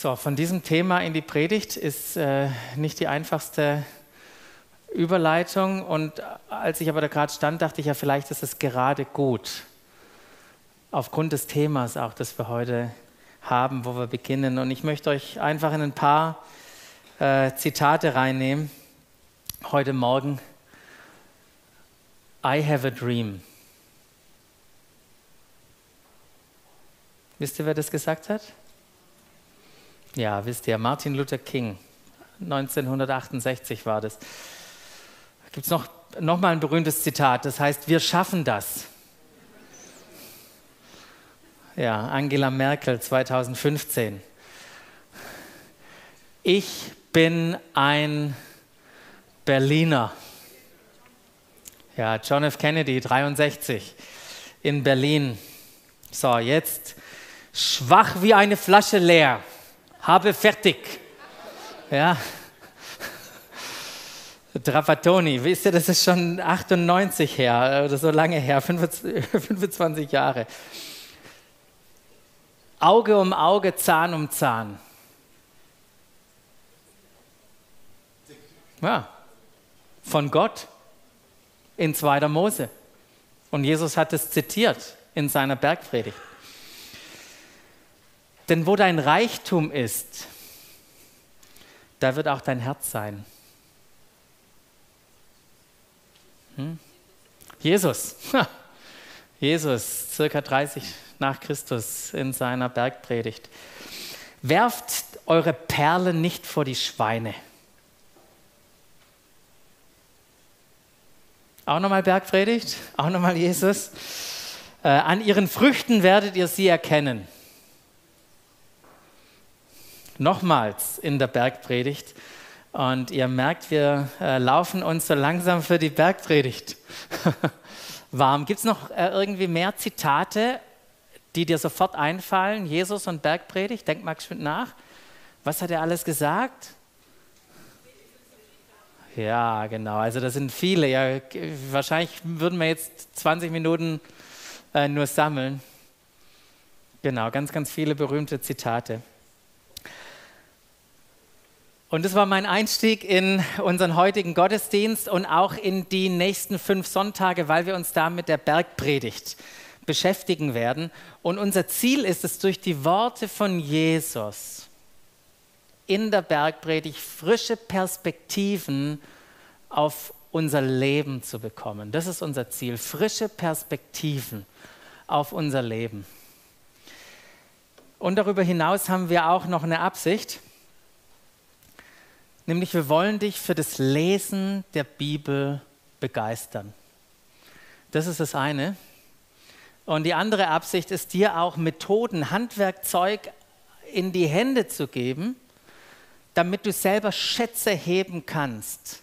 So, von diesem Thema in die Predigt ist äh, nicht die einfachste Überleitung. Und als ich aber da gerade stand, dachte ich ja, vielleicht ist es gerade gut. Aufgrund des Themas auch, das wir heute haben, wo wir beginnen. Und ich möchte euch einfach in ein paar äh, Zitate reinnehmen. Heute Morgen. I have a dream. Wisst ihr, wer das gesagt hat? Ja, wisst ihr, Martin Luther King. 1968 war das. Da gibt es noch, noch mal ein berühmtes Zitat, das heißt, wir schaffen das. Ja, Angela Merkel 2015. Ich bin ein Berliner. Ja, John F. Kennedy 63 in Berlin. So, jetzt schwach wie eine Flasche leer, habe fertig. Ja. Trapattoni, wisst ihr, das ist schon 98 her oder so lange her, 25 Jahre. Auge um Auge, Zahn um Zahn. Ja, von Gott in 2. Mose. Und Jesus hat es zitiert in seiner Bergpredigt. Denn wo dein Reichtum ist, da wird auch dein Herz sein. Hm? Jesus, Jesus, circa 30 nach Christus in seiner Bergpredigt. Werft eure Perlen nicht vor die Schweine. Auch nochmal Bergpredigt, auch nochmal Jesus. Äh, an ihren Früchten werdet ihr sie erkennen nochmals in der Bergpredigt. Und ihr merkt, wir äh, laufen uns so langsam für die Bergpredigt warm. Gibt es noch äh, irgendwie mehr Zitate, die dir sofort einfallen? Jesus und Bergpredigt? Denk mal geschwind nach. Was hat er alles gesagt? Ja, genau. Also das sind viele. Ja, wahrscheinlich würden wir jetzt 20 Minuten äh, nur sammeln. Genau, ganz, ganz viele berühmte Zitate. Und das war mein Einstieg in unseren heutigen Gottesdienst und auch in die nächsten fünf Sonntage, weil wir uns da mit der Bergpredigt beschäftigen werden. Und unser Ziel ist es, durch die Worte von Jesus in der Bergpredigt frische Perspektiven auf unser Leben zu bekommen. Das ist unser Ziel, frische Perspektiven auf unser Leben. Und darüber hinaus haben wir auch noch eine Absicht nämlich wir wollen dich für das Lesen der Bibel begeistern. Das ist das eine. Und die andere Absicht ist dir auch Methoden, Handwerkzeug in die Hände zu geben, damit du selber Schätze heben kannst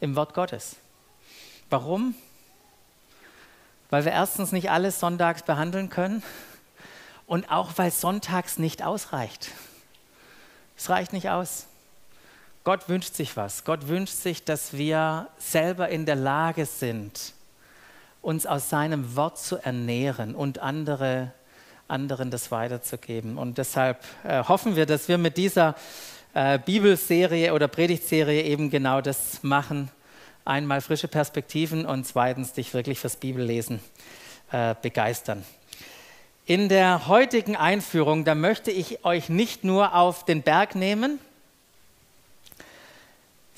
im Wort Gottes. Warum? Weil wir erstens nicht alles sonntags behandeln können und auch weil sonntags nicht ausreicht. Es reicht nicht aus. Gott wünscht sich was. Gott wünscht sich, dass wir selber in der Lage sind, uns aus seinem Wort zu ernähren und andere, anderen das weiterzugeben. Und deshalb äh, hoffen wir, dass wir mit dieser äh, Bibelserie oder Predigtserie eben genau das machen. Einmal frische Perspektiven und zweitens dich wirklich fürs Bibellesen äh, begeistern. In der heutigen Einführung, da möchte ich euch nicht nur auf den Berg nehmen,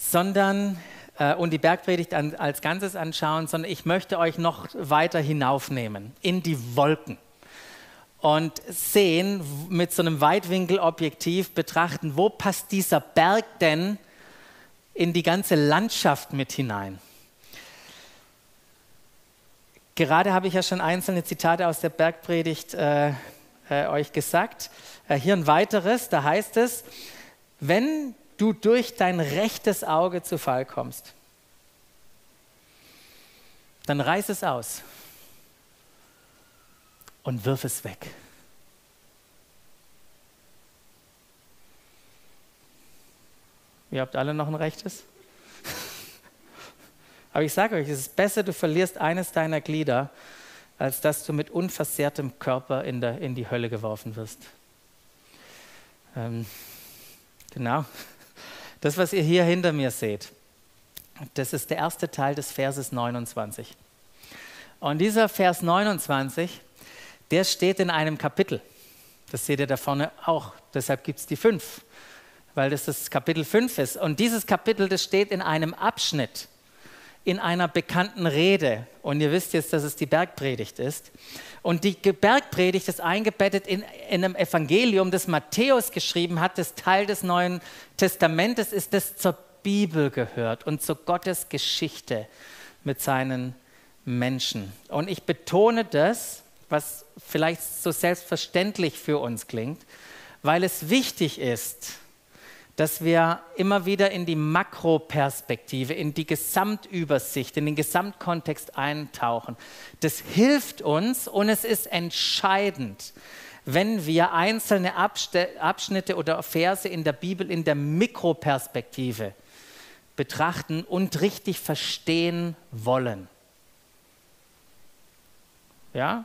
sondern äh, und die Bergpredigt an, als Ganzes anschauen, sondern ich möchte euch noch weiter hinaufnehmen in die Wolken und sehen, mit so einem Weitwinkelobjektiv betrachten, wo passt dieser Berg denn in die ganze Landschaft mit hinein. Gerade habe ich ja schon einzelne Zitate aus der Bergpredigt äh, äh, euch gesagt. Äh, hier ein weiteres, da heißt es, wenn du durch dein rechtes Auge zu Fall kommst, dann reiß es aus und wirf es weg. Ihr habt alle noch ein rechtes? Aber ich sage euch, es ist besser, du verlierst eines deiner Glieder, als dass du mit unversehrtem Körper in, der, in die Hölle geworfen wirst. Ähm, genau. Das, was ihr hier hinter mir seht, das ist der erste Teil des Verses 29. Und dieser Vers 29, der steht in einem Kapitel. Das seht ihr da vorne auch. Deshalb gibt es die fünf, weil das das Kapitel 5 ist. Und dieses Kapitel, das steht in einem Abschnitt, in einer bekannten Rede. Und ihr wisst jetzt, dass es die Bergpredigt ist. Und die Bergpredigt ist eingebettet in, in einem Evangelium, das Matthäus geschrieben hat, das Teil des Neuen Testamentes ist, das zur Bibel gehört und zu Gottes Geschichte mit seinen Menschen. Und ich betone das, was vielleicht so selbstverständlich für uns klingt, weil es wichtig ist, dass wir immer wieder in die Makroperspektive, in die Gesamtübersicht, in den Gesamtkontext eintauchen. Das hilft uns und es ist entscheidend, wenn wir einzelne Abschnitte oder Verse in der Bibel in der Mikroperspektive betrachten und richtig verstehen wollen. Ja?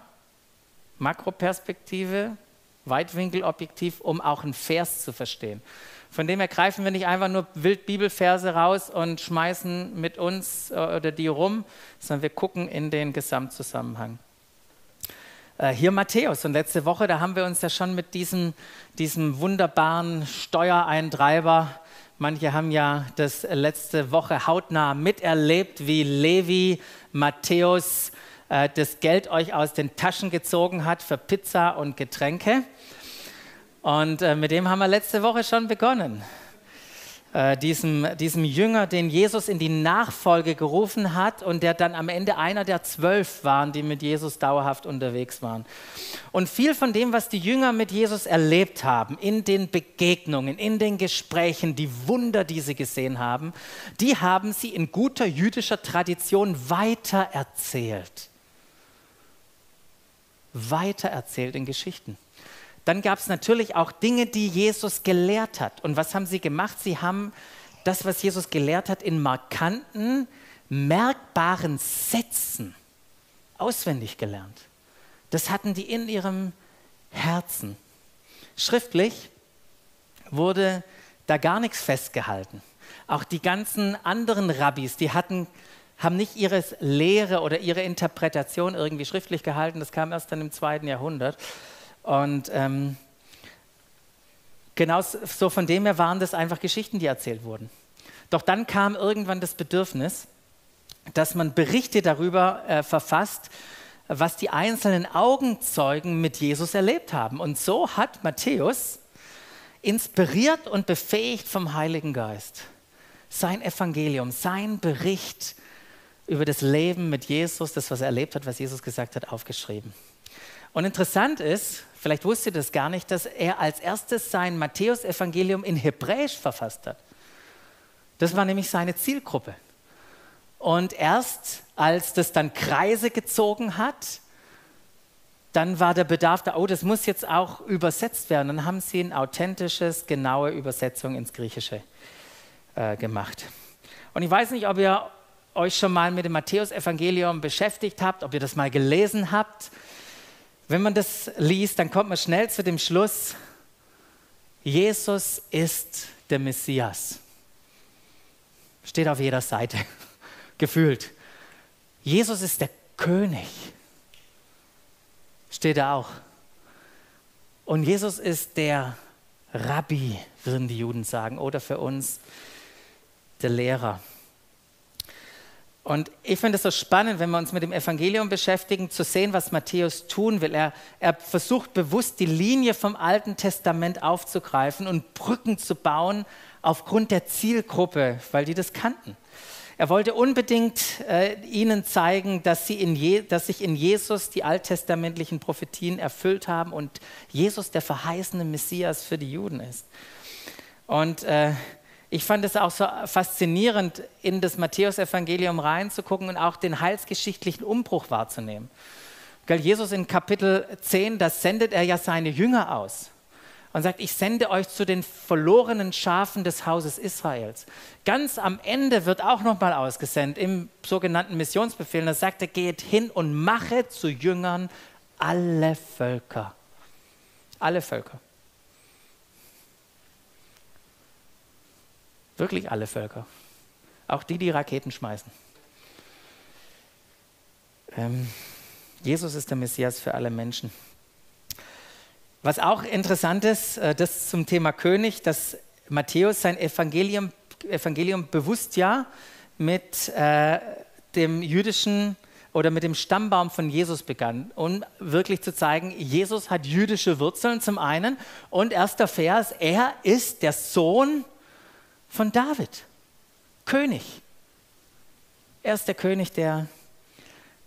Makroperspektive, Weitwinkelobjektiv, um auch einen Vers zu verstehen. Von dem her greifen wir nicht einfach nur wild Bibelverse raus und schmeißen mit uns äh, oder die rum, sondern wir gucken in den Gesamtzusammenhang. Äh, hier Matthäus und letzte Woche, da haben wir uns ja schon mit diesem, diesem wunderbaren Steuereintreiber Manche haben ja das letzte Woche hautnah miterlebt, wie Levi Matthäus äh, das Geld euch aus den Taschen gezogen hat für Pizza und Getränke. Und äh, mit dem haben wir letzte Woche schon begonnen äh, diesem, diesem Jünger, den Jesus in die Nachfolge gerufen hat und der dann am Ende einer der zwölf waren, die mit Jesus dauerhaft unterwegs waren. Und viel von dem, was die Jünger mit Jesus erlebt haben, in den Begegnungen, in den Gesprächen, die Wunder, die sie gesehen haben, die haben sie in guter jüdischer Tradition weitererzählt. Weitererzählt in Geschichten. Dann gab es natürlich auch Dinge, die Jesus gelehrt hat. Und was haben sie gemacht? Sie haben das, was Jesus gelehrt hat, in markanten, merkbaren Sätzen auswendig gelernt. Das hatten die in ihrem Herzen. Schriftlich wurde da gar nichts festgehalten. Auch die ganzen anderen Rabbis, die hatten, haben nicht ihre Lehre oder ihre Interpretation irgendwie schriftlich gehalten. Das kam erst dann im zweiten Jahrhundert. Und ähm, genau so von dem her waren das einfach Geschichten, die erzählt wurden. Doch dann kam irgendwann das Bedürfnis, dass man Berichte darüber äh, verfasst, was die einzelnen Augenzeugen mit Jesus erlebt haben. Und so hat Matthäus, inspiriert und befähigt vom Heiligen Geist, sein Evangelium, sein Bericht über das Leben mit Jesus, das, was er erlebt hat, was Jesus gesagt hat, aufgeschrieben. Und interessant ist, Vielleicht wusste das gar nicht, dass er als erstes sein Matthäusevangelium in Hebräisch verfasst hat. Das war nämlich seine Zielgruppe. Und erst als das dann Kreise gezogen hat, dann war der Bedarf da, oh, das muss jetzt auch übersetzt werden. Dann haben sie eine authentisches, genaue Übersetzung ins Griechische äh, gemacht. Und ich weiß nicht, ob ihr euch schon mal mit dem Matthäusevangelium beschäftigt habt, ob ihr das mal gelesen habt. Wenn man das liest, dann kommt man schnell zu dem Schluss, Jesus ist der Messias. Steht auf jeder Seite, gefühlt. Jesus ist der König. Steht da auch. Und Jesus ist der Rabbi, würden die Juden sagen, oder für uns der Lehrer. Und ich finde es so spannend, wenn wir uns mit dem Evangelium beschäftigen, zu sehen, was Matthäus tun will. Er, er versucht bewusst die Linie vom Alten Testament aufzugreifen und Brücken zu bauen aufgrund der Zielgruppe, weil die das kannten. Er wollte unbedingt äh, ihnen zeigen, dass, sie in Je dass sich in Jesus die alttestamentlichen Prophetien erfüllt haben und Jesus der verheißene Messias für die Juden ist. Und äh, ich fand es auch so faszinierend, in das Matthäusevangelium reinzugucken und auch den heilsgeschichtlichen Umbruch wahrzunehmen. Jesus in Kapitel 10, da sendet er ja seine Jünger aus und sagt, ich sende euch zu den verlorenen Schafen des Hauses Israels. Ganz am Ende wird auch nochmal ausgesendet im sogenannten Missionsbefehl. Da sagt er, geht hin und mache zu Jüngern alle Völker. Alle Völker. Wirklich alle Völker. Auch die, die Raketen schmeißen. Ähm, Jesus ist der Messias für alle Menschen. Was auch interessant ist, äh, das zum Thema König, dass Matthäus sein Evangelium, Evangelium bewusst ja mit äh, dem jüdischen oder mit dem Stammbaum von Jesus begann, um wirklich zu zeigen, Jesus hat jüdische Wurzeln zum einen und erster Vers, er ist der Sohn von David, König. Er ist der König, der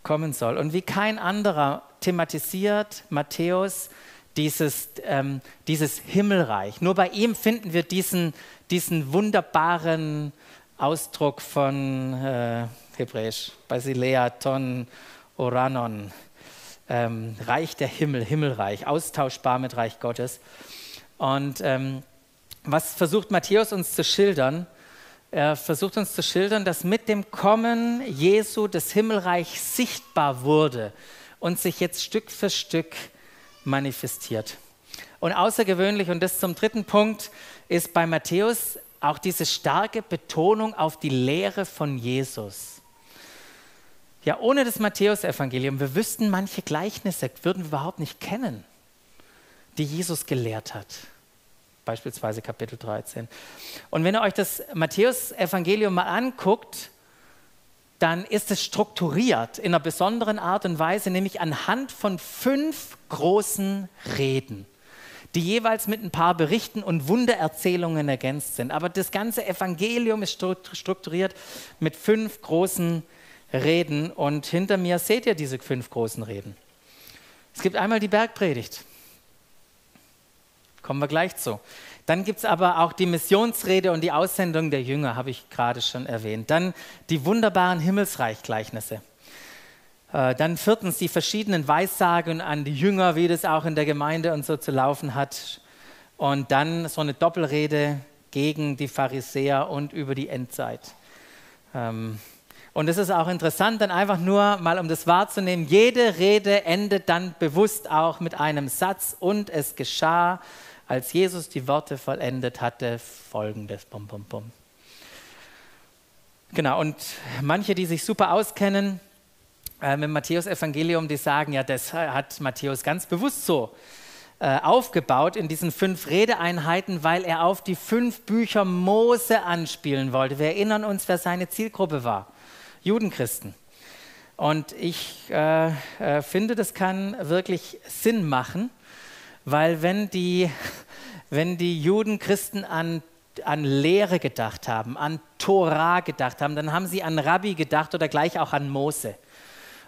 kommen soll. Und wie kein anderer thematisiert Matthäus dieses, ähm, dieses Himmelreich. Nur bei ihm finden wir diesen, diesen wunderbaren Ausdruck von äh, Hebräisch, Basilea ton Oranon, ähm, Reich der Himmel, Himmelreich, austauschbar mit Reich Gottes. Und ähm, was versucht Matthäus uns zu schildern? Er versucht uns zu schildern, dass mit dem Kommen Jesu das Himmelreich sichtbar wurde und sich jetzt Stück für Stück manifestiert. Und außergewöhnlich, und das zum dritten Punkt, ist bei Matthäus auch diese starke Betonung auf die Lehre von Jesus. Ja, ohne das Matthäusevangelium, wir wüssten manche Gleichnisse, würden wir überhaupt nicht kennen, die Jesus gelehrt hat. Beispielsweise Kapitel 13. Und wenn ihr euch das Matthäusevangelium mal anguckt, dann ist es strukturiert in einer besonderen Art und Weise, nämlich anhand von fünf großen Reden, die jeweils mit ein paar Berichten und Wundererzählungen ergänzt sind. Aber das ganze Evangelium ist strukturiert mit fünf großen Reden und hinter mir seht ihr diese fünf großen Reden. Es gibt einmal die Bergpredigt. Kommen wir gleich zu. Dann gibt es aber auch die Missionsrede und die Aussendung der Jünger, habe ich gerade schon erwähnt. Dann die wunderbaren Himmelsreichgleichnisse. Äh, dann viertens die verschiedenen Weissagen an die Jünger, wie das auch in der Gemeinde und so zu laufen hat. Und dann so eine Doppelrede gegen die Pharisäer und über die Endzeit. Ähm, und es ist auch interessant, dann einfach nur mal, um das wahrzunehmen, jede Rede endet dann bewusst auch mit einem Satz und es geschah als Jesus die Worte vollendet hatte, folgendes. Bum, bum, bum. Genau, und manche, die sich super auskennen äh, mit Matthäus Evangelium, die sagen, ja, das hat Matthäus ganz bewusst so äh, aufgebaut in diesen fünf Redeeinheiten, weil er auf die fünf Bücher Mose anspielen wollte. Wir erinnern uns, wer seine Zielgruppe war. Judenchristen. Und ich äh, äh finde, das kann wirklich Sinn machen, weil wenn die, wenn die Juden Christen an, an Lehre gedacht haben, an Torah gedacht haben, dann haben sie an Rabbi gedacht oder gleich auch an Mose.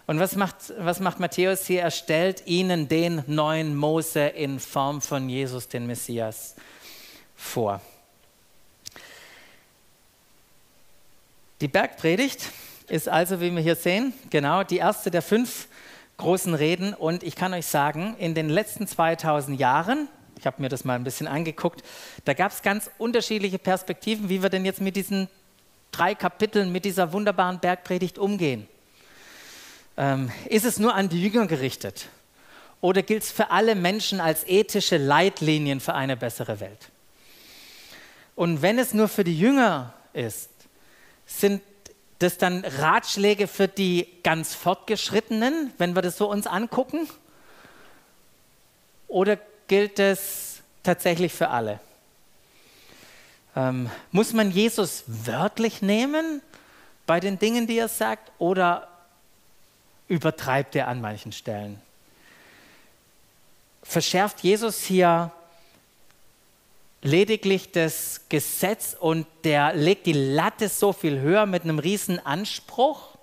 Und was macht, was macht Matthäus hier? Er stellt ihnen den neuen Mose in Form von Jesus, den Messias, vor. Die Bergpredigt ist also, wie wir hier sehen, genau die erste der fünf großen Reden. Und ich kann euch sagen, in den letzten 2000 Jahren, ich habe mir das mal ein bisschen angeguckt, da gab es ganz unterschiedliche Perspektiven, wie wir denn jetzt mit diesen drei Kapiteln, mit dieser wunderbaren Bergpredigt umgehen. Ähm, ist es nur an die Jünger gerichtet? Oder gilt es für alle Menschen als ethische Leitlinien für eine bessere Welt? Und wenn es nur für die Jünger ist, sind das dann Ratschläge für die ganz Fortgeschrittenen, wenn wir das so uns angucken? Oder gilt es tatsächlich für alle? Ähm, muss man Jesus wörtlich nehmen bei den Dingen, die er sagt, oder übertreibt er an manchen Stellen? Verschärft Jesus hier lediglich das Gesetz und der legt die Latte so viel höher mit einem riesen Anspruch?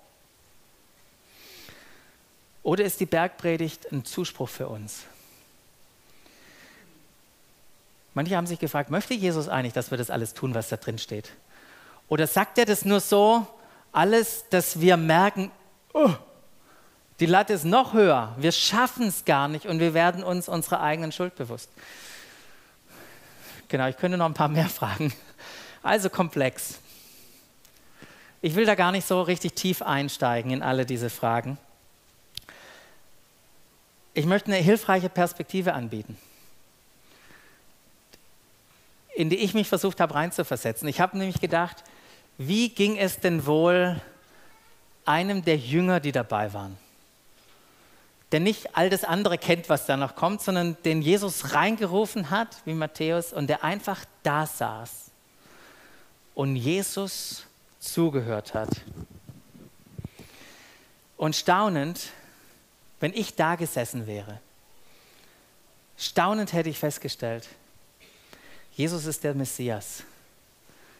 Oder ist die Bergpredigt ein Zuspruch für uns? Manche haben sich gefragt, möchte Jesus eigentlich, dass wir das alles tun, was da drin steht? Oder sagt er das nur so, alles, dass wir merken, oh, die Latte ist noch höher, wir schaffen es gar nicht und wir werden uns unserer eigenen Schuld bewusst? Genau, ich könnte noch ein paar mehr fragen. Also komplex. Ich will da gar nicht so richtig tief einsteigen in alle diese Fragen. Ich möchte eine hilfreiche Perspektive anbieten. in die ich mich versucht habe reinzuversetzen. Ich habe nämlich gedacht, wie ging es denn wohl einem der Jünger, die dabei waren? Der nicht all das andere kennt, was da noch kommt, sondern den Jesus reingerufen hat, wie Matthäus, und der einfach da saß und Jesus zugehört hat. Und staunend, wenn ich da gesessen wäre, staunend hätte ich festgestellt, Jesus ist der Messias.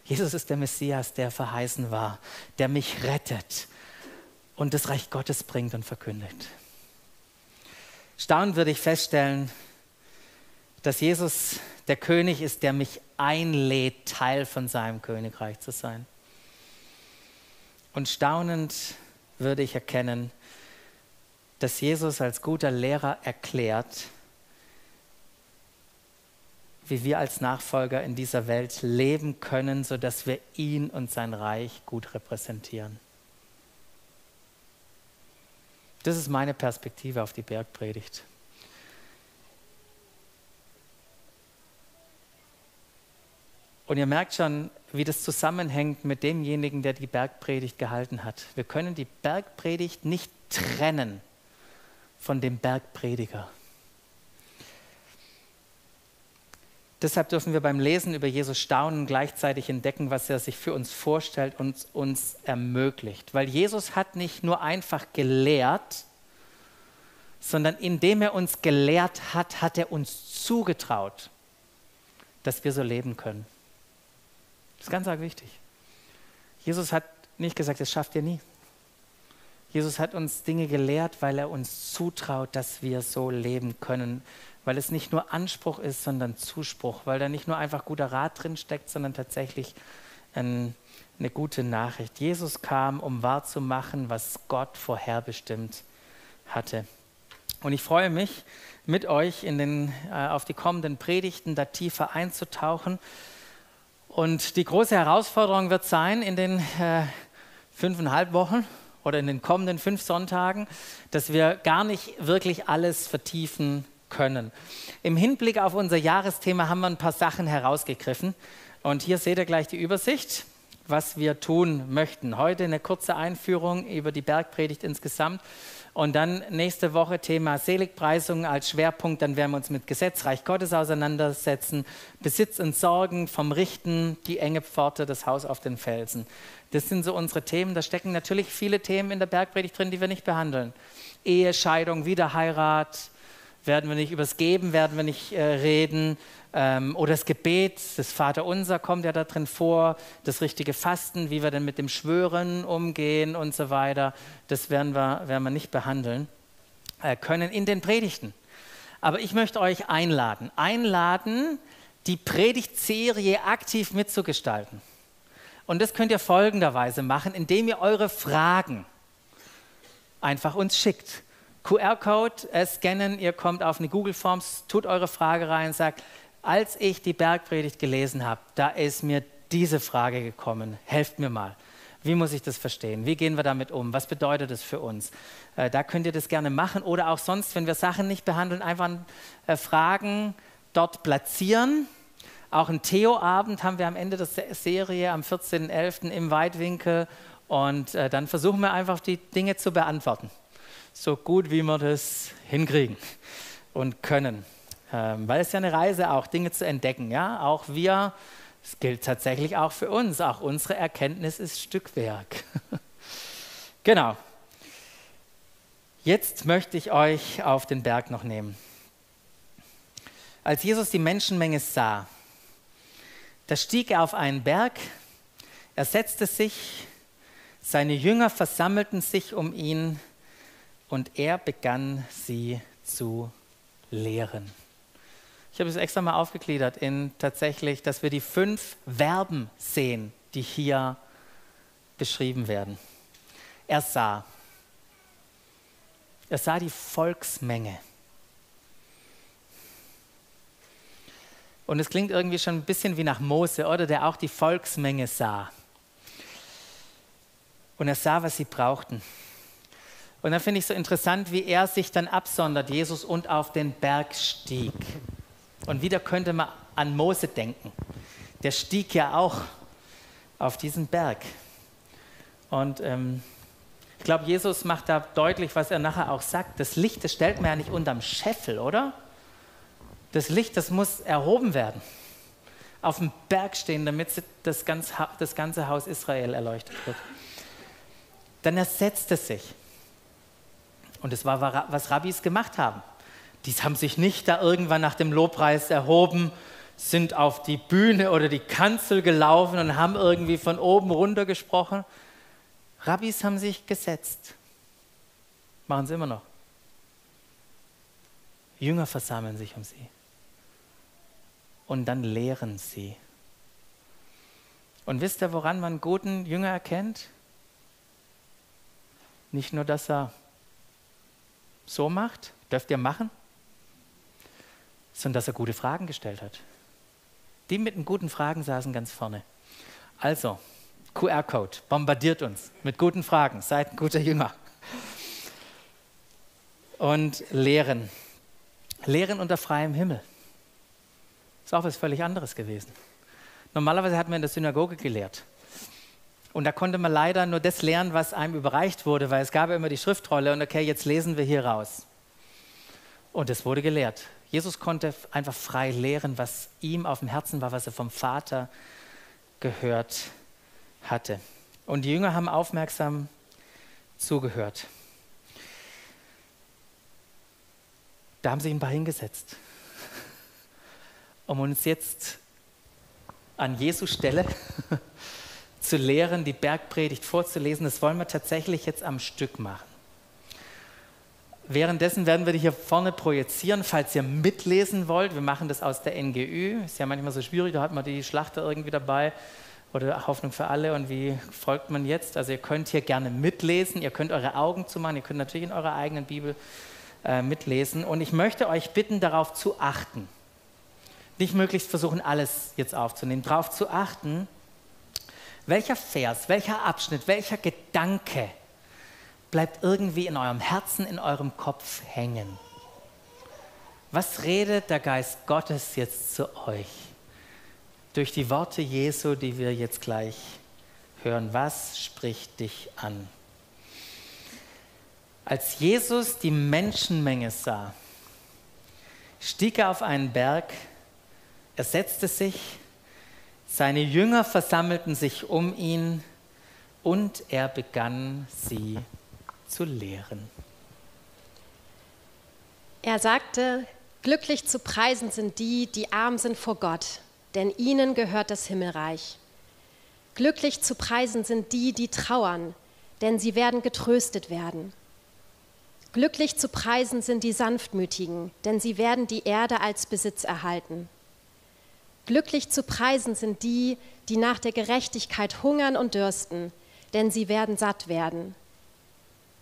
Jesus ist der Messias, der verheißen war, der mich rettet und das Reich Gottes bringt und verkündet. Staunend würde ich feststellen, dass Jesus der König ist, der mich einlädt, Teil von seinem Königreich zu sein. Und staunend würde ich erkennen, dass Jesus als guter Lehrer erklärt, wie wir als Nachfolger in dieser Welt leben können, sodass wir ihn und sein Reich gut repräsentieren. Das ist meine Perspektive auf die Bergpredigt. Und ihr merkt schon, wie das zusammenhängt mit demjenigen, der die Bergpredigt gehalten hat. Wir können die Bergpredigt nicht trennen von dem Bergprediger. Deshalb dürfen wir beim Lesen über Jesus staunen und gleichzeitig entdecken, was er sich für uns vorstellt und uns ermöglicht. Weil Jesus hat nicht nur einfach gelehrt, sondern indem er uns gelehrt hat, hat er uns zugetraut, dass wir so leben können. Das ist ganz arg wichtig. Jesus hat nicht gesagt, das schafft ihr nie. Jesus hat uns Dinge gelehrt, weil er uns zutraut, dass wir so leben können weil es nicht nur Anspruch ist, sondern Zuspruch, weil da nicht nur einfach guter Rat drin steckt, sondern tatsächlich ein, eine gute Nachricht. Jesus kam, um wahrzumachen, was Gott vorherbestimmt hatte. Und ich freue mich, mit euch in den, äh, auf die kommenden Predigten da tiefer einzutauchen. Und die große Herausforderung wird sein, in den äh, fünfeinhalb Wochen oder in den kommenden fünf Sonntagen, dass wir gar nicht wirklich alles vertiefen können. Im Hinblick auf unser Jahresthema haben wir ein paar Sachen herausgegriffen. Und hier seht ihr gleich die Übersicht, was wir tun möchten. Heute eine kurze Einführung über die Bergpredigt insgesamt. Und dann nächste Woche Thema Seligpreisung als Schwerpunkt. Dann werden wir uns mit Gesetz, Reich Gottes auseinandersetzen. Besitz und Sorgen vom Richten, die enge Pforte, das Haus auf den Felsen. Das sind so unsere Themen. Da stecken natürlich viele Themen in der Bergpredigt drin, die wir nicht behandeln. Ehe, Scheidung, Wiederheirat, werden wir nicht, über das Geben werden wir nicht äh, reden. Ähm, oder das Gebet, das Vaterunser kommt ja da drin vor, das richtige Fasten, wie wir denn mit dem Schwören umgehen und so weiter. Das werden wir, werden wir nicht behandeln äh, können in den Predigten. Aber ich möchte euch einladen, einladen, die Predigtserie aktiv mitzugestalten. Und das könnt ihr folgenderweise machen, indem ihr eure Fragen einfach uns schickt. QR-Code äh, scannen, ihr kommt auf eine Google Forms, tut eure Frage rein, sagt, als ich die Bergpredigt gelesen habe, da ist mir diese Frage gekommen, helft mir mal. Wie muss ich das verstehen? Wie gehen wir damit um? Was bedeutet das für uns? Äh, da könnt ihr das gerne machen oder auch sonst, wenn wir Sachen nicht behandeln, einfach äh, Fragen dort platzieren. Auch einen Theo-Abend haben wir am Ende der Serie am 14.11. im Weitwinkel und äh, dann versuchen wir einfach die Dinge zu beantworten so gut wie wir das hinkriegen und können. Ähm, weil es ja eine Reise auch, Dinge zu entdecken. Ja? Auch wir, es gilt tatsächlich auch für uns, auch unsere Erkenntnis ist Stückwerk. genau. Jetzt möchte ich euch auf den Berg noch nehmen. Als Jesus die Menschenmenge sah, da stieg er auf einen Berg, er setzte sich, seine Jünger versammelten sich um ihn und er begann sie zu lehren. Ich habe es extra mal aufgegliedert in tatsächlich, dass wir die fünf Verben sehen, die hier beschrieben werden. Er sah. Er sah die Volksmenge. Und es klingt irgendwie schon ein bisschen wie nach Mose, oder? Der auch die Volksmenge sah. Und er sah, was sie brauchten. Und dann finde ich so interessant, wie er sich dann absondert, Jesus, und auf den Berg stieg. Und wieder könnte man an Mose denken. der stieg ja auch auf diesen Berg. Und ähm, ich glaube, Jesus macht da deutlich, was er nachher auch sagt. Das Licht, das stellt man ja nicht unterm Scheffel, oder? Das Licht, das muss erhoben werden. Auf dem Berg stehen, damit das ganze, Haus Israel erleuchtet wird. Dann ersetzt es sich. Und das war, was Rabbis gemacht haben. Die haben sich nicht da irgendwann nach dem Lobpreis erhoben, sind auf die Bühne oder die Kanzel gelaufen und haben irgendwie von oben runter gesprochen, Rabbis haben sich gesetzt. Machen sie immer noch. Jünger versammeln sich um sie. Und dann lehren sie. Und wisst ihr, woran man guten Jünger erkennt? Nicht nur, dass er so macht, dürft ihr machen, sondern dass er gute Fragen gestellt hat. Die mit den guten Fragen saßen ganz vorne. Also, QR-Code, bombardiert uns mit guten Fragen, seid ein guter Jünger. Und Lehren. Lehren unter freiem Himmel. Ist auch was völlig anderes gewesen. Normalerweise hat man in der Synagoge gelehrt. Und da konnte man leider nur das lernen, was einem überreicht wurde, weil es gab ja immer die Schriftrolle und okay, jetzt lesen wir hier raus. Und es wurde gelehrt. Jesus konnte einfach frei lehren, was ihm auf dem Herzen war, was er vom Vater gehört hat hatte. Und die Jünger haben aufmerksam zugehört. Da haben sich ein paar hingesetzt, um uns jetzt an Jesu Stelle zu lehren, die Bergpredigt vorzulesen. Das wollen wir tatsächlich jetzt am Stück machen. Währenddessen werden wir die hier vorne projizieren, falls ihr mitlesen wollt. Wir machen das aus der NGÜ. Ist ja manchmal so schwierig, da hat man die Schlachter irgendwie dabei oder Hoffnung für alle und wie folgt man jetzt? Also ihr könnt hier gerne mitlesen, ihr könnt eure Augen zumachen, ihr könnt natürlich in eurer eigenen Bibel äh, mitlesen und ich möchte euch bitten, darauf zu achten. Nicht möglichst versuchen, alles jetzt aufzunehmen, darauf zu achten, welcher Vers, welcher Abschnitt, welcher Gedanke bleibt irgendwie in eurem Herzen, in eurem Kopf hängen. Was redet der Geist Gottes jetzt zu euch? durch die Worte Jesu, die wir jetzt gleich hören. Was spricht dich an? Als Jesus die Menschenmenge sah, stieg er auf einen Berg, er setzte sich, seine Jünger versammelten sich um ihn und er begann sie zu lehren. Er sagte, glücklich zu preisen sind die, die arm sind vor Gott denn ihnen gehört das Himmelreich. Glücklich zu preisen sind die, die trauern, denn sie werden getröstet werden. Glücklich zu preisen sind die Sanftmütigen, denn sie werden die Erde als Besitz erhalten. Glücklich zu preisen sind die, die nach der Gerechtigkeit hungern und dürsten, denn sie werden satt werden.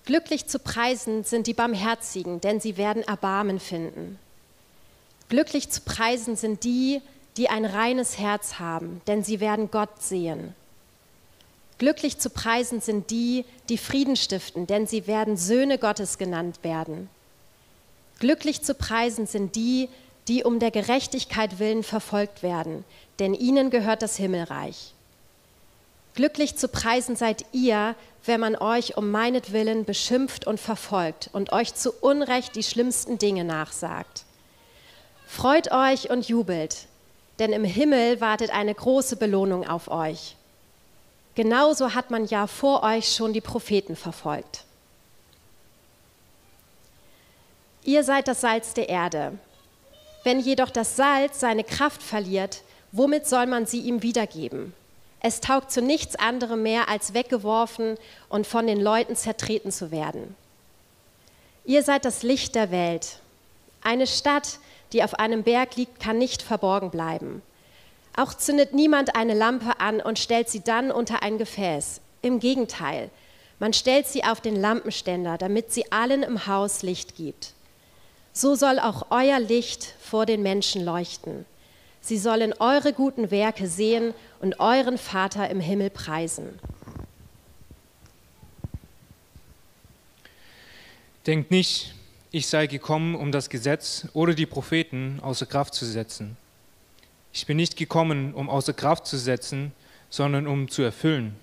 Glücklich zu preisen sind die Barmherzigen, denn sie werden Erbarmen finden. Glücklich zu preisen sind die, die ein reines Herz haben, denn sie werden Gott sehen. Glücklich zu preisen sind die, die Frieden stiften, denn sie werden Söhne Gottes genannt werden. Glücklich zu preisen sind die, die um der Gerechtigkeit willen verfolgt werden, denn ihnen gehört das Himmelreich. Glücklich zu preisen seid ihr, wenn man euch um meinetwillen beschimpft und verfolgt und euch zu Unrecht die schlimmsten Dinge nachsagt. Freut euch und jubelt, denn im Himmel wartet eine große Belohnung auf euch. Genauso hat man ja vor euch schon die Propheten verfolgt. Ihr seid das Salz der Erde. Wenn jedoch das Salz seine Kraft verliert, womit soll man sie ihm wiedergeben? Es taugt zu nichts anderem mehr, als weggeworfen und von den Leuten zertreten zu werden. Ihr seid das Licht der Welt. Eine Stadt, die auf einem Berg liegt, kann nicht verborgen bleiben. Auch zündet niemand eine Lampe an und stellt sie dann unter ein Gefäß. Im Gegenteil, man stellt sie auf den Lampenständer, damit sie allen im Haus Licht gibt. So soll auch euer Licht vor den Menschen leuchten. Sie sollen eure guten Werke sehen und euren Vater im Himmel preisen. Denkt nicht, ich sei gekommen, um das Gesetz oder die Propheten außer Kraft zu setzen. Ich bin nicht gekommen, um außer Kraft zu setzen, sondern um zu erfüllen.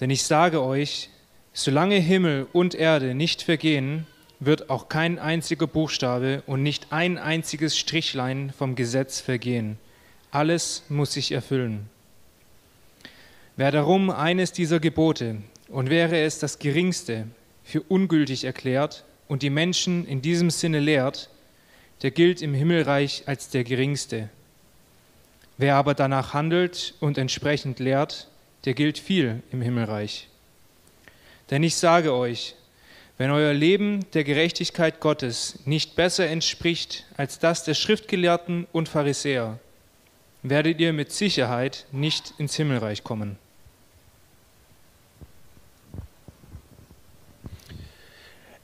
Denn ich sage euch, solange Himmel und Erde nicht vergehen, wird auch kein einziger Buchstabe und nicht ein einziges Strichlein vom Gesetz vergehen. Alles muss sich erfüllen. Wer darum eines dieser Gebote, und wäre es das geringste, für ungültig erklärt und die Menschen in diesem Sinne lehrt, der gilt im Himmelreich als der geringste. Wer aber danach handelt und entsprechend lehrt, der gilt viel im Himmelreich. Denn ich sage euch, wenn euer Leben der Gerechtigkeit Gottes nicht besser entspricht als das der Schriftgelehrten und Pharisäer, werdet ihr mit Sicherheit nicht ins Himmelreich kommen.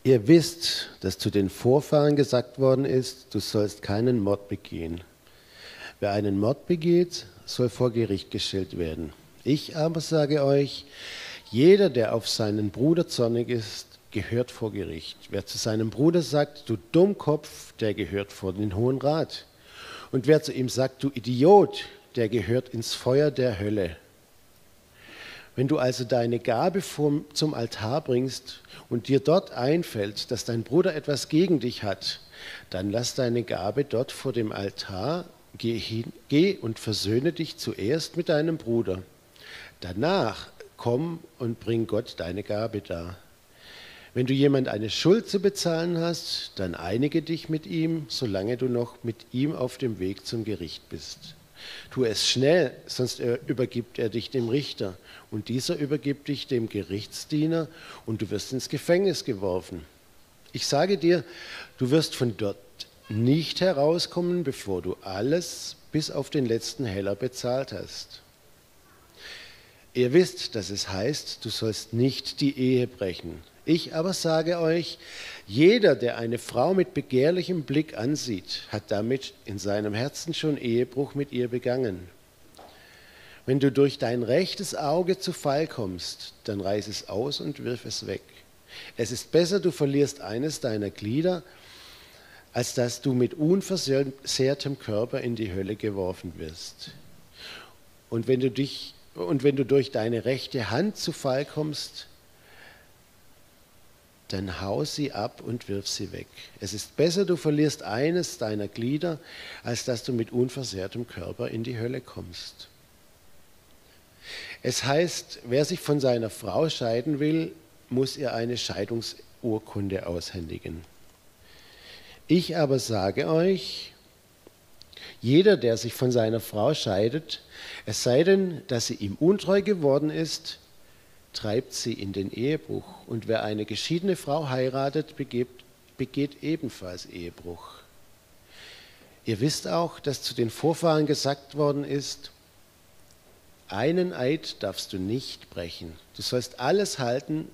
Ihr wisst, dass zu den Vorfahren gesagt worden ist, du sollst keinen Mord begehen. Wer einen Mord begeht, soll vor Gericht gestellt werden. Ich aber sage euch, jeder, der auf seinen Bruder zornig ist, gehört vor Gericht. Wer zu seinem Bruder sagt, du Dummkopf, der gehört vor den Hohen Rat. Und wer zu ihm sagt, du Idiot, der gehört ins Feuer der Hölle. Wenn du also deine Gabe vom, zum Altar bringst und dir dort einfällt, dass dein Bruder etwas gegen dich hat, dann lass deine Gabe dort vor dem Altar, geh, hin, geh und versöhne dich zuerst mit deinem Bruder. Danach komm und bring Gott deine Gabe dar. Wenn du jemand eine Schuld zu bezahlen hast, dann einige dich mit ihm, solange du noch mit ihm auf dem Weg zum Gericht bist. Tu es schnell, sonst übergibt er dich dem Richter und dieser übergibt dich dem Gerichtsdiener und du wirst ins Gefängnis geworfen. Ich sage dir, du wirst von dort nicht herauskommen, bevor du alles bis auf den letzten Heller bezahlt hast. Ihr wisst, dass es heißt, du sollst nicht die Ehe brechen. Ich aber sage euch, jeder, der eine Frau mit begehrlichem Blick ansieht, hat damit in seinem Herzen schon Ehebruch mit ihr begangen. Wenn du durch dein rechtes Auge zu Fall kommst, dann reiß es aus und wirf es weg. Es ist besser, du verlierst eines deiner Glieder, als dass du mit unversehrtem Körper in die Hölle geworfen wirst. Und wenn du dich und wenn du durch deine rechte Hand zu Fall kommst, dann hau sie ab und wirf sie weg. Es ist besser, du verlierst eines deiner Glieder, als dass du mit unversehrtem Körper in die Hölle kommst. Es heißt, wer sich von seiner Frau scheiden will, muss ihr eine Scheidungsurkunde aushändigen. Ich aber sage euch, jeder, der sich von seiner Frau scheidet, es sei denn, dass sie ihm untreu geworden ist, treibt sie in den Ehebruch. Und wer eine geschiedene Frau heiratet, begeht, begeht ebenfalls Ehebruch. Ihr wisst auch, dass zu den Vorfahren gesagt worden ist, einen Eid darfst du nicht brechen. Du sollst alles halten,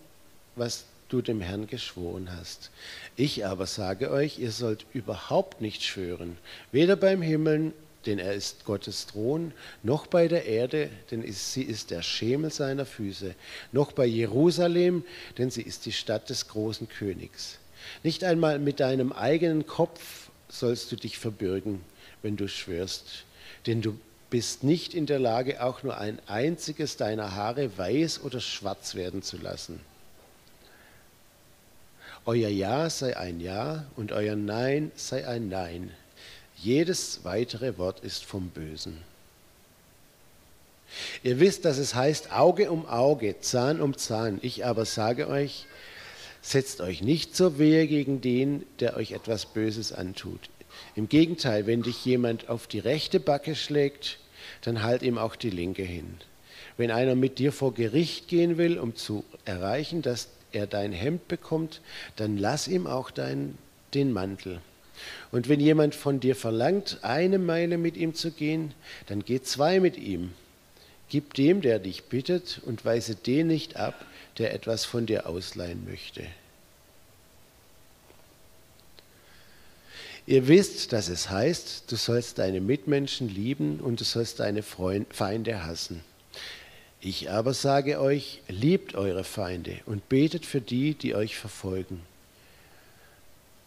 was du dem Herrn geschworen hast. Ich aber sage euch, ihr sollt überhaupt nicht schwören, weder beim Himmel denn er ist Gottes Thron, noch bei der Erde, denn sie ist der Schemel seiner Füße, noch bei Jerusalem, denn sie ist die Stadt des großen Königs. Nicht einmal mit deinem eigenen Kopf sollst du dich verbürgen, wenn du schwörst, denn du bist nicht in der Lage, auch nur ein einziges deiner Haare weiß oder schwarz werden zu lassen. Euer Ja sei ein Ja und euer Nein sei ein Nein jedes weitere Wort ist vom Bösen. Ihr wisst, dass es heißt Auge um Auge, Zahn um Zahn. Ich aber sage euch, setzt euch nicht zur Wehe gegen den, der euch etwas Böses antut. Im Gegenteil, wenn dich jemand auf die rechte Backe schlägt, dann halt ihm auch die linke hin. Wenn einer mit dir vor Gericht gehen will, um zu erreichen, dass er dein Hemd bekommt, dann lass ihm auch dein, den Mantel. Und wenn jemand von dir verlangt, eine Meile mit ihm zu gehen, dann geh zwei mit ihm. Gib dem, der dich bittet, und weise den nicht ab, der etwas von dir ausleihen möchte. Ihr wisst, dass es heißt, du sollst deine Mitmenschen lieben und du sollst deine Feinde hassen. Ich aber sage euch, liebt eure Feinde und betet für die, die euch verfolgen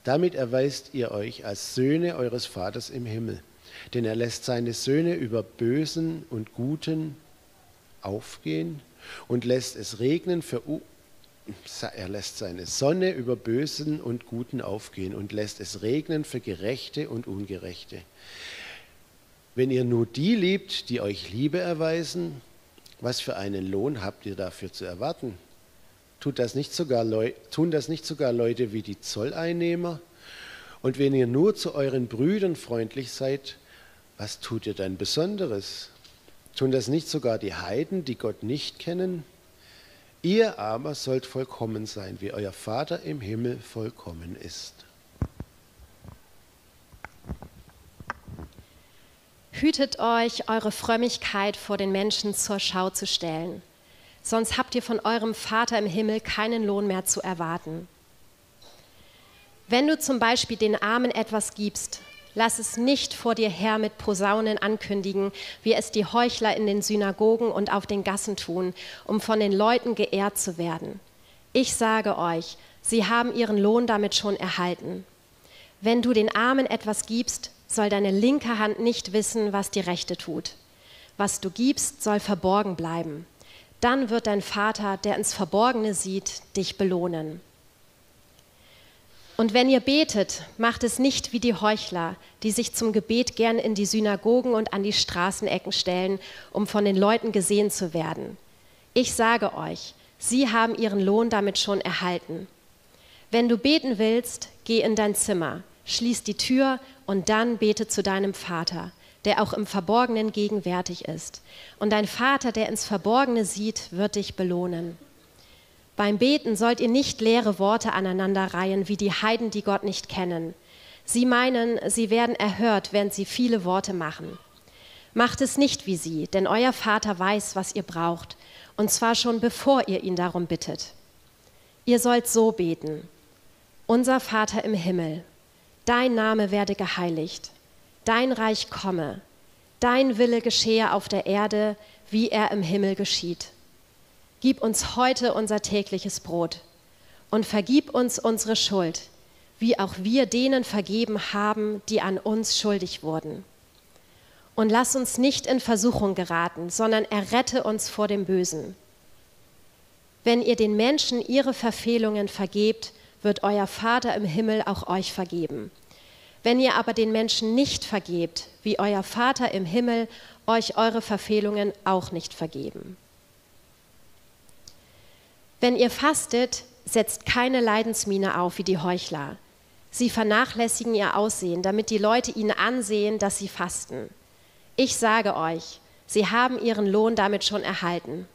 damit erweist ihr euch als Söhne eures Vaters im Himmel. denn er lässt seine Söhne über Bösen und Guten aufgehen und lässt es regnen für er lässt seine Sonne über Bösen und Guten aufgehen und lässt es regnen für Gerechte und Ungerechte. Wenn ihr nur die liebt, die euch Liebe erweisen, was für einen Lohn habt ihr dafür zu erwarten? Tut das nicht sogar tun das nicht sogar Leute wie die Zolleinnehmer? Und wenn ihr nur zu euren Brüdern freundlich seid, was tut ihr dann Besonderes? Tun das nicht sogar die Heiden, die Gott nicht kennen? Ihr aber sollt vollkommen sein, wie euer Vater im Himmel vollkommen ist. Hütet euch, eure Frömmigkeit vor den Menschen zur Schau zu stellen, sonst habt ihr von eurem Vater im Himmel keinen Lohn mehr zu erwarten. Wenn du zum Beispiel den Armen etwas gibst, lass es nicht vor dir her mit Posaunen ankündigen, wie es die Heuchler in den Synagogen und auf den Gassen tun, um von den Leuten geehrt zu werden. Ich sage euch, sie haben ihren Lohn damit schon erhalten. Wenn du den Armen etwas gibst, soll deine linke Hand nicht wissen, was die rechte tut. Was du gibst, soll verborgen bleiben. Dann wird dein Vater, der ins Verborgene sieht, dich belohnen. Und wenn ihr betet, macht es nicht wie die Heuchler, die sich zum Gebet gern in die Synagogen und an die Straßenecken stellen, um von den Leuten gesehen zu werden. Ich sage euch, sie haben ihren Lohn damit schon erhalten. Wenn du beten willst, geh in dein Zimmer, schließ die Tür und dann bete zu deinem Vater, der auch im Verborgenen gegenwärtig ist. Und dein Vater, der ins Verborgene sieht, wird dich belohnen. Beim Beten sollt ihr nicht leere Worte aneinanderreihen wie die Heiden, die Gott nicht kennen. Sie meinen, sie werden erhört, während sie viele Worte machen. Macht es nicht wie sie, denn euer Vater weiß, was ihr braucht, und zwar schon bevor ihr ihn darum bittet. Ihr sollt so beten. Unser Vater im Himmel, dein Name werde geheiligt, dein Reich komme, dein Wille geschehe auf der Erde, wie er im Himmel geschieht. Gib uns heute unser tägliches Brot und vergib uns unsere Schuld, wie auch wir denen vergeben haben, die an uns schuldig wurden. Und lass uns nicht in Versuchung geraten, sondern errette uns vor dem Bösen. Wenn ihr den Menschen ihre Verfehlungen vergebt, wird euer Vater im Himmel auch euch vergeben. Wenn ihr aber den Menschen nicht vergebt, wie euer Vater im Himmel euch eure Verfehlungen auch nicht vergeben. Wenn ihr fastet, setzt keine Leidensmiene auf wie die Heuchler. Sie vernachlässigen ihr Aussehen, damit die Leute ihnen ansehen, dass sie fasten. Ich sage euch, sie haben ihren Lohn damit schon erhalten.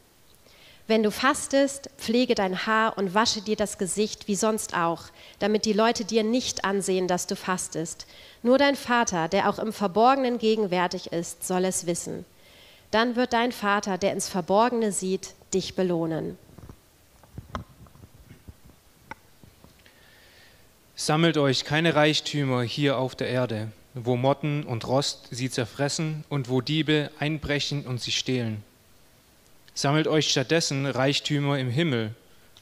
Wenn du fastest, pflege dein Haar und wasche dir das Gesicht wie sonst auch, damit die Leute dir nicht ansehen, dass du fastest. Nur dein Vater, der auch im Verborgenen gegenwärtig ist, soll es wissen. Dann wird dein Vater, der ins Verborgene sieht, dich belohnen. Sammelt euch keine Reichtümer hier auf der Erde, wo Motten und Rost sie zerfressen und wo Diebe einbrechen und sie stehlen. Sammelt euch stattdessen Reichtümer im Himmel,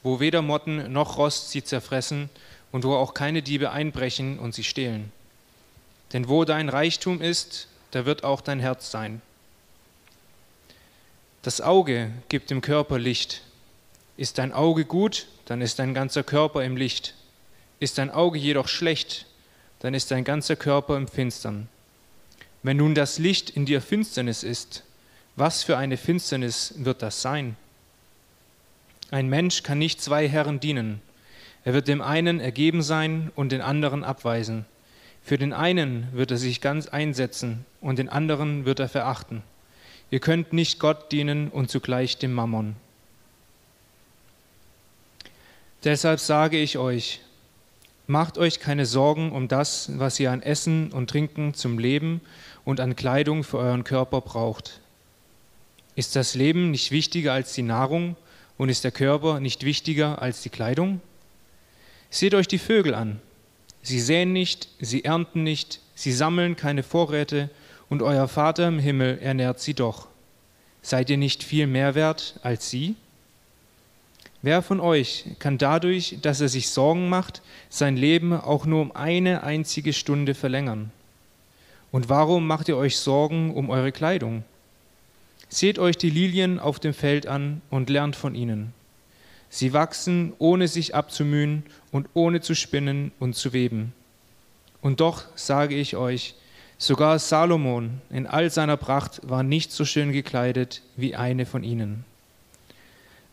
wo weder Motten noch Rost sie zerfressen und wo auch keine Diebe einbrechen und sie stehlen. Denn wo dein Reichtum ist, da wird auch dein Herz sein. Das Auge gibt dem Körper Licht. Ist dein Auge gut, dann ist dein ganzer Körper im Licht. Ist dein Auge jedoch schlecht, dann ist dein ganzer Körper im Finstern. Wenn nun das Licht in dir Finsternis ist, was für eine Finsternis wird das sein? Ein Mensch kann nicht zwei Herren dienen. Er wird dem einen ergeben sein und den anderen abweisen. Für den einen wird er sich ganz einsetzen und den anderen wird er verachten. Ihr könnt nicht Gott dienen und zugleich dem Mammon. Deshalb sage ich euch, Macht euch keine Sorgen um das, was ihr an Essen und Trinken zum Leben und an Kleidung für euren Körper braucht. Ist das Leben nicht wichtiger als die Nahrung und ist der Körper nicht wichtiger als die Kleidung? Seht euch die Vögel an. Sie säen nicht, sie ernten nicht, sie sammeln keine Vorräte und euer Vater im Himmel ernährt sie doch. Seid ihr nicht viel mehr wert als sie? Wer von euch kann dadurch, dass er sich Sorgen macht, sein Leben auch nur um eine einzige Stunde verlängern? Und warum macht ihr euch Sorgen um eure Kleidung? Seht euch die Lilien auf dem Feld an und lernt von ihnen. Sie wachsen, ohne sich abzumühen und ohne zu spinnen und zu weben. Und doch sage ich euch, sogar Salomon in all seiner Pracht war nicht so schön gekleidet wie eine von ihnen.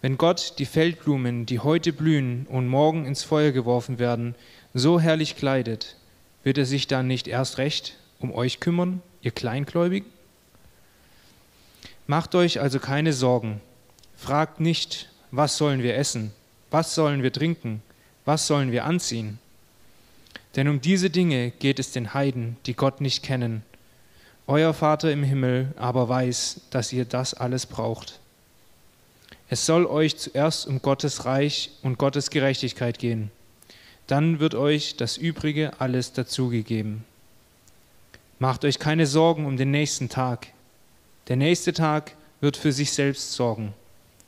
Wenn Gott die Feldblumen, die heute blühen und morgen ins Feuer geworfen werden, so herrlich kleidet, wird er sich dann nicht erst recht um euch kümmern, ihr Kleingläubigen? Macht euch also keine Sorgen. Fragt nicht, was sollen wir essen? Was sollen wir trinken? Was sollen wir anziehen? Denn um diese Dinge geht es den Heiden, die Gott nicht kennen. Euer Vater im Himmel aber weiß, dass ihr das alles braucht. Es soll euch zuerst um Gottes Reich und Gottes Gerechtigkeit gehen. Dann wird euch das Übrige alles dazugegeben. Macht euch keine Sorgen um den nächsten Tag der nächste Tag wird für sich selbst sorgen.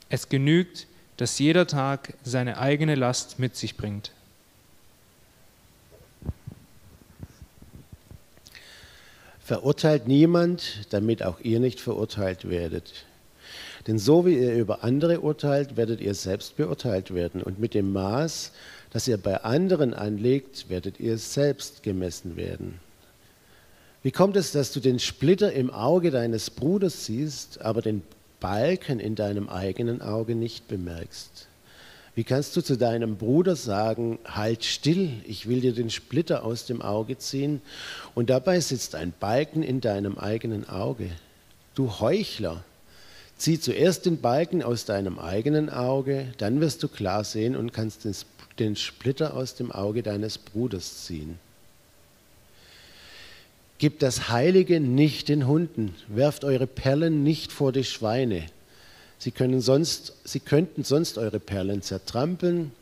Es genügt, dass jeder Tag seine eigene Last mit sich bringt. Verurteilt niemand, damit auch ihr nicht verurteilt werdet. Denn so wie ihr über andere urteilt, werdet ihr selbst beurteilt werden. Und mit dem Maß, das ihr bei anderen anlegt, werdet ihr selbst gemessen werden. Wie kommt es, dass du den Splitter im Auge deines Bruders siehst, aber den Balken in deinem eigenen Auge nicht bemerkst? Wie kannst du zu deinem Bruder sagen, halt still, ich will dir den Splitter aus dem Auge ziehen, und dabei sitzt ein Balken in deinem eigenen Auge? Du Heuchler, zieh zuerst den Balken aus deinem eigenen Auge, dann wirst du klar sehen und kannst den Splitter aus dem Auge deines Bruders ziehen. Gebt das Heilige nicht den Hunden, werft eure Perlen nicht vor die Schweine. Sie, können sonst, sie könnten sonst eure Perlen zertrampeln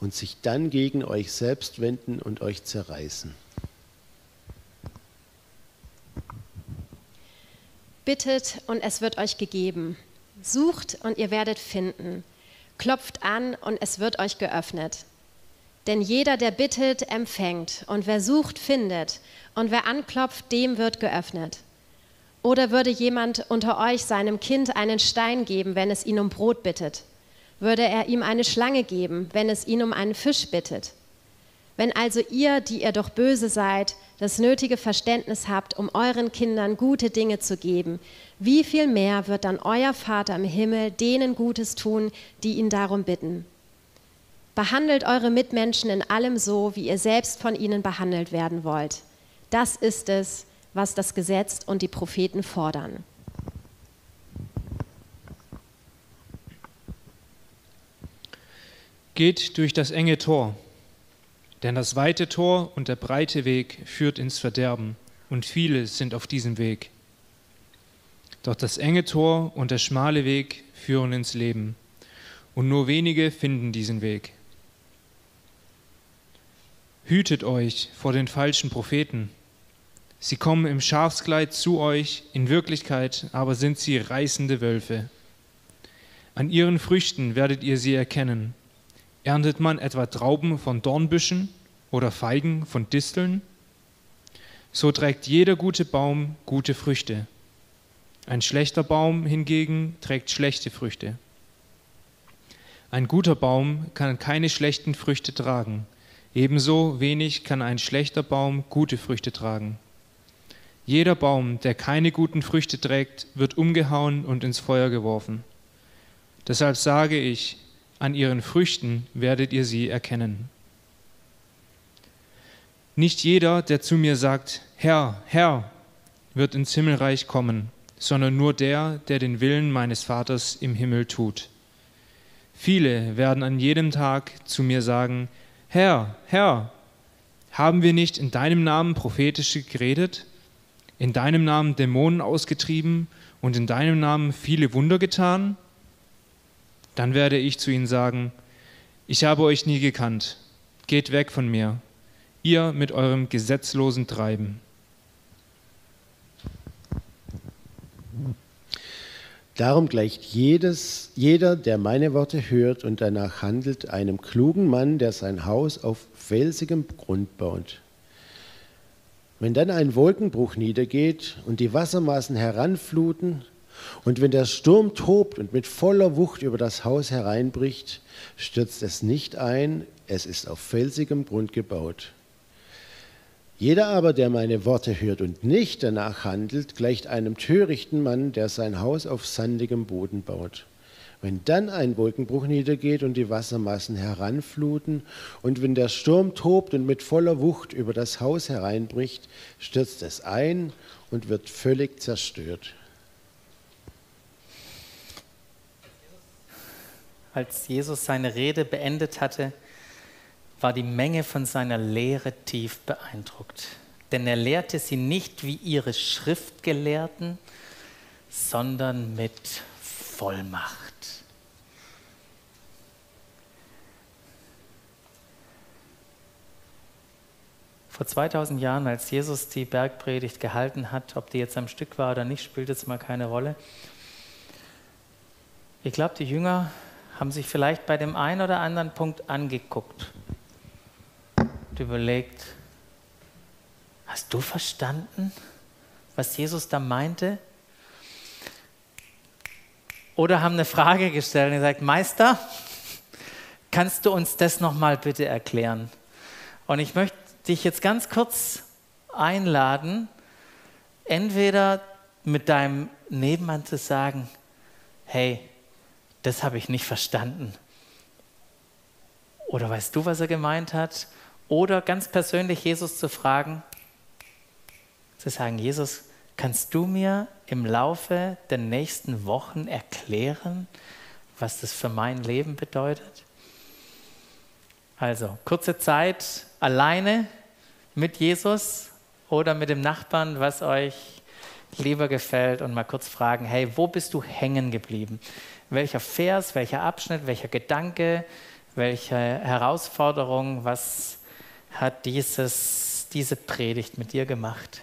und sich dann gegen euch selbst wenden und euch zerreißen. Bittet und es wird euch gegeben. Sucht und ihr werdet finden. Klopft an und es wird euch geöffnet. Denn jeder, der bittet, empfängt, und wer sucht, findet, und wer anklopft, dem wird geöffnet. Oder würde jemand unter euch seinem Kind einen Stein geben, wenn es ihn um Brot bittet? Würde er ihm eine Schlange geben, wenn es ihn um einen Fisch bittet? Wenn also ihr, die ihr doch böse seid, das nötige Verständnis habt, um euren Kindern gute Dinge zu geben, wie viel mehr wird dann euer Vater im Himmel denen Gutes tun, die ihn darum bitten? Behandelt eure Mitmenschen in allem so, wie ihr selbst von ihnen behandelt werden wollt. Das ist es, was das Gesetz und die Propheten fordern. Geht durch das enge Tor, denn das weite Tor und der breite Weg führt ins Verderben, und viele sind auf diesem Weg. Doch das enge Tor und der schmale Weg führen ins Leben, und nur wenige finden diesen Weg. Hütet euch vor den falschen Propheten. Sie kommen im Schafskleid zu euch, in Wirklichkeit aber sind sie reißende Wölfe. An ihren Früchten werdet ihr sie erkennen. Erntet man etwa Trauben von Dornbüschen oder Feigen von Disteln? So trägt jeder gute Baum gute Früchte. Ein schlechter Baum hingegen trägt schlechte Früchte. Ein guter Baum kann keine schlechten Früchte tragen Ebenso wenig kann ein schlechter Baum gute Früchte tragen. Jeder Baum, der keine guten Früchte trägt, wird umgehauen und ins Feuer geworfen. Deshalb sage ich, an ihren Früchten werdet ihr sie erkennen. Nicht jeder, der zu mir sagt, Herr, Herr, wird ins Himmelreich kommen, sondern nur der, der den Willen meines Vaters im Himmel tut. Viele werden an jedem Tag zu mir sagen, Herr, Herr, haben wir nicht in deinem Namen prophetisch geredet, in deinem Namen Dämonen ausgetrieben und in deinem Namen viele Wunder getan? Dann werde ich zu ihnen sagen, ich habe euch nie gekannt, geht weg von mir, ihr mit eurem gesetzlosen Treiben. Darum gleicht jedes, jeder, der meine Worte hört und danach handelt, einem klugen Mann, der sein Haus auf felsigem Grund baut. Wenn dann ein Wolkenbruch niedergeht und die Wassermassen heranfluten und wenn der Sturm tobt und mit voller Wucht über das Haus hereinbricht, stürzt es nicht ein, es ist auf felsigem Grund gebaut. Jeder aber, der meine Worte hört und nicht danach handelt, gleicht einem törichten Mann, der sein Haus auf sandigem Boden baut. Wenn dann ein Wolkenbruch niedergeht und die Wassermassen heranfluten und wenn der Sturm tobt und mit voller Wucht über das Haus hereinbricht, stürzt es ein und wird völlig zerstört. Als Jesus seine Rede beendet hatte, war die Menge von seiner Lehre tief beeindruckt. Denn er lehrte sie nicht wie ihre Schriftgelehrten, sondern mit Vollmacht. Vor 2000 Jahren, als Jesus die Bergpredigt gehalten hat, ob die jetzt am Stück war oder nicht, spielt jetzt mal keine Rolle. Ich glaube, die Jünger haben sich vielleicht bei dem einen oder anderen Punkt angeguckt und überlegt, hast du verstanden, was Jesus da meinte? Oder haben eine Frage gestellt und gesagt, Meister, kannst du uns das nochmal bitte erklären? Und ich möchte dich jetzt ganz kurz einladen, entweder mit deinem Nebenmann zu sagen, hey, das habe ich nicht verstanden. Oder weißt du, was er gemeint hat? Oder ganz persönlich Jesus zu fragen, zu sagen, Jesus, kannst du mir im Laufe der nächsten Wochen erklären, was das für mein Leben bedeutet? Also kurze Zeit alleine mit Jesus oder mit dem Nachbarn, was euch lieber gefällt und mal kurz fragen, hey, wo bist du hängen geblieben? welcher Vers, welcher Abschnitt, welcher Gedanke, welche Herausforderung, was hat dieses, diese Predigt mit dir gemacht?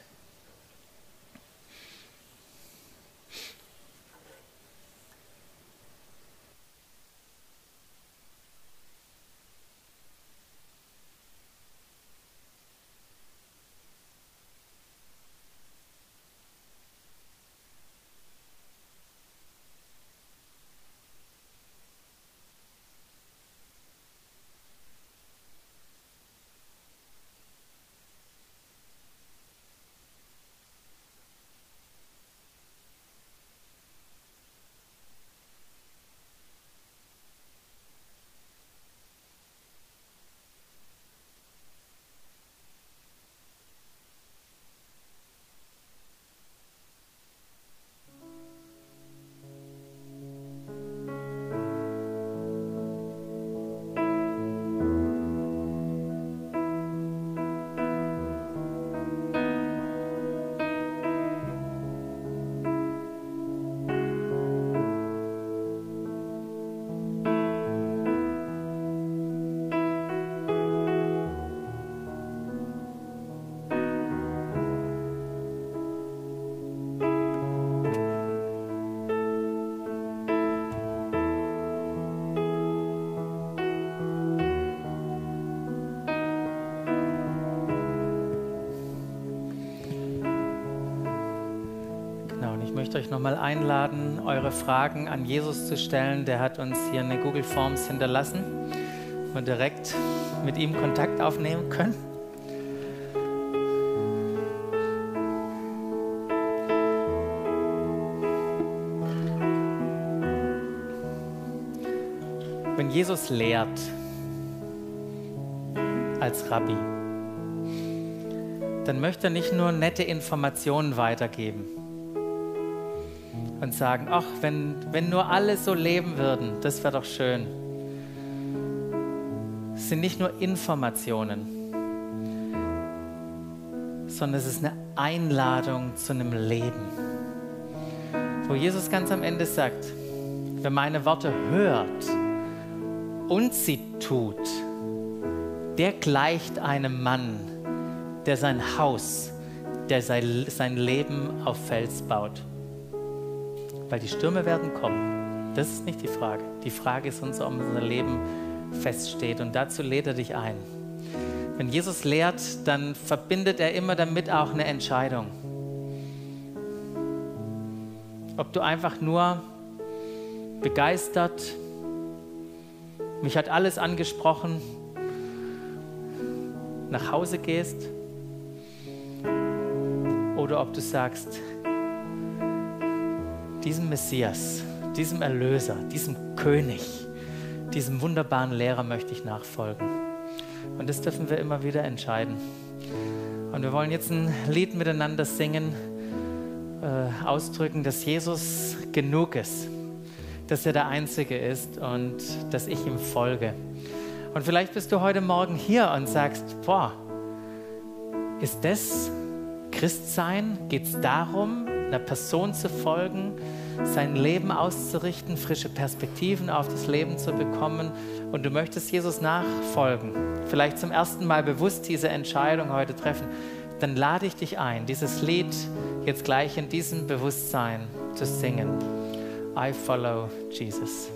Euch nochmal einladen, eure Fragen an Jesus zu stellen. Der hat uns hier eine Google Forms hinterlassen, wir direkt mit ihm Kontakt aufnehmen können. Wenn Jesus lehrt als Rabbi, dann möchte er nicht nur nette Informationen weitergeben und sagen, ach, wenn, wenn nur alle so leben würden, das wäre doch schön. Es sind nicht nur Informationen, sondern es ist eine Einladung zu einem Leben. Wo Jesus ganz am Ende sagt, wer meine Worte hört und sie tut, der gleicht einem Mann, der sein Haus, der sein Leben auf Fels baut weil die Stürme werden kommen. Das ist nicht die Frage. Die Frage ist, ob unser Leben feststeht. Und dazu lädt er dich ein. Wenn Jesus lehrt, dann verbindet er immer damit auch eine Entscheidung. Ob du einfach nur begeistert, mich hat alles angesprochen, nach Hause gehst oder ob du sagst, diesem Messias, diesem Erlöser, diesem König, diesem wunderbaren Lehrer möchte ich nachfolgen. Und das dürfen wir immer wieder entscheiden. Und wir wollen jetzt ein Lied miteinander singen, äh, ausdrücken, dass Jesus genug ist, dass er der Einzige ist und dass ich ihm folge. Und vielleicht bist du heute Morgen hier und sagst, boah, ist das Christsein? Geht es darum, einer Person zu folgen, sein Leben auszurichten, frische Perspektiven auf das Leben zu bekommen und du möchtest Jesus nachfolgen, vielleicht zum ersten Mal bewusst diese Entscheidung heute treffen, dann lade ich dich ein, dieses Lied jetzt gleich in diesem Bewusstsein zu singen. I follow Jesus.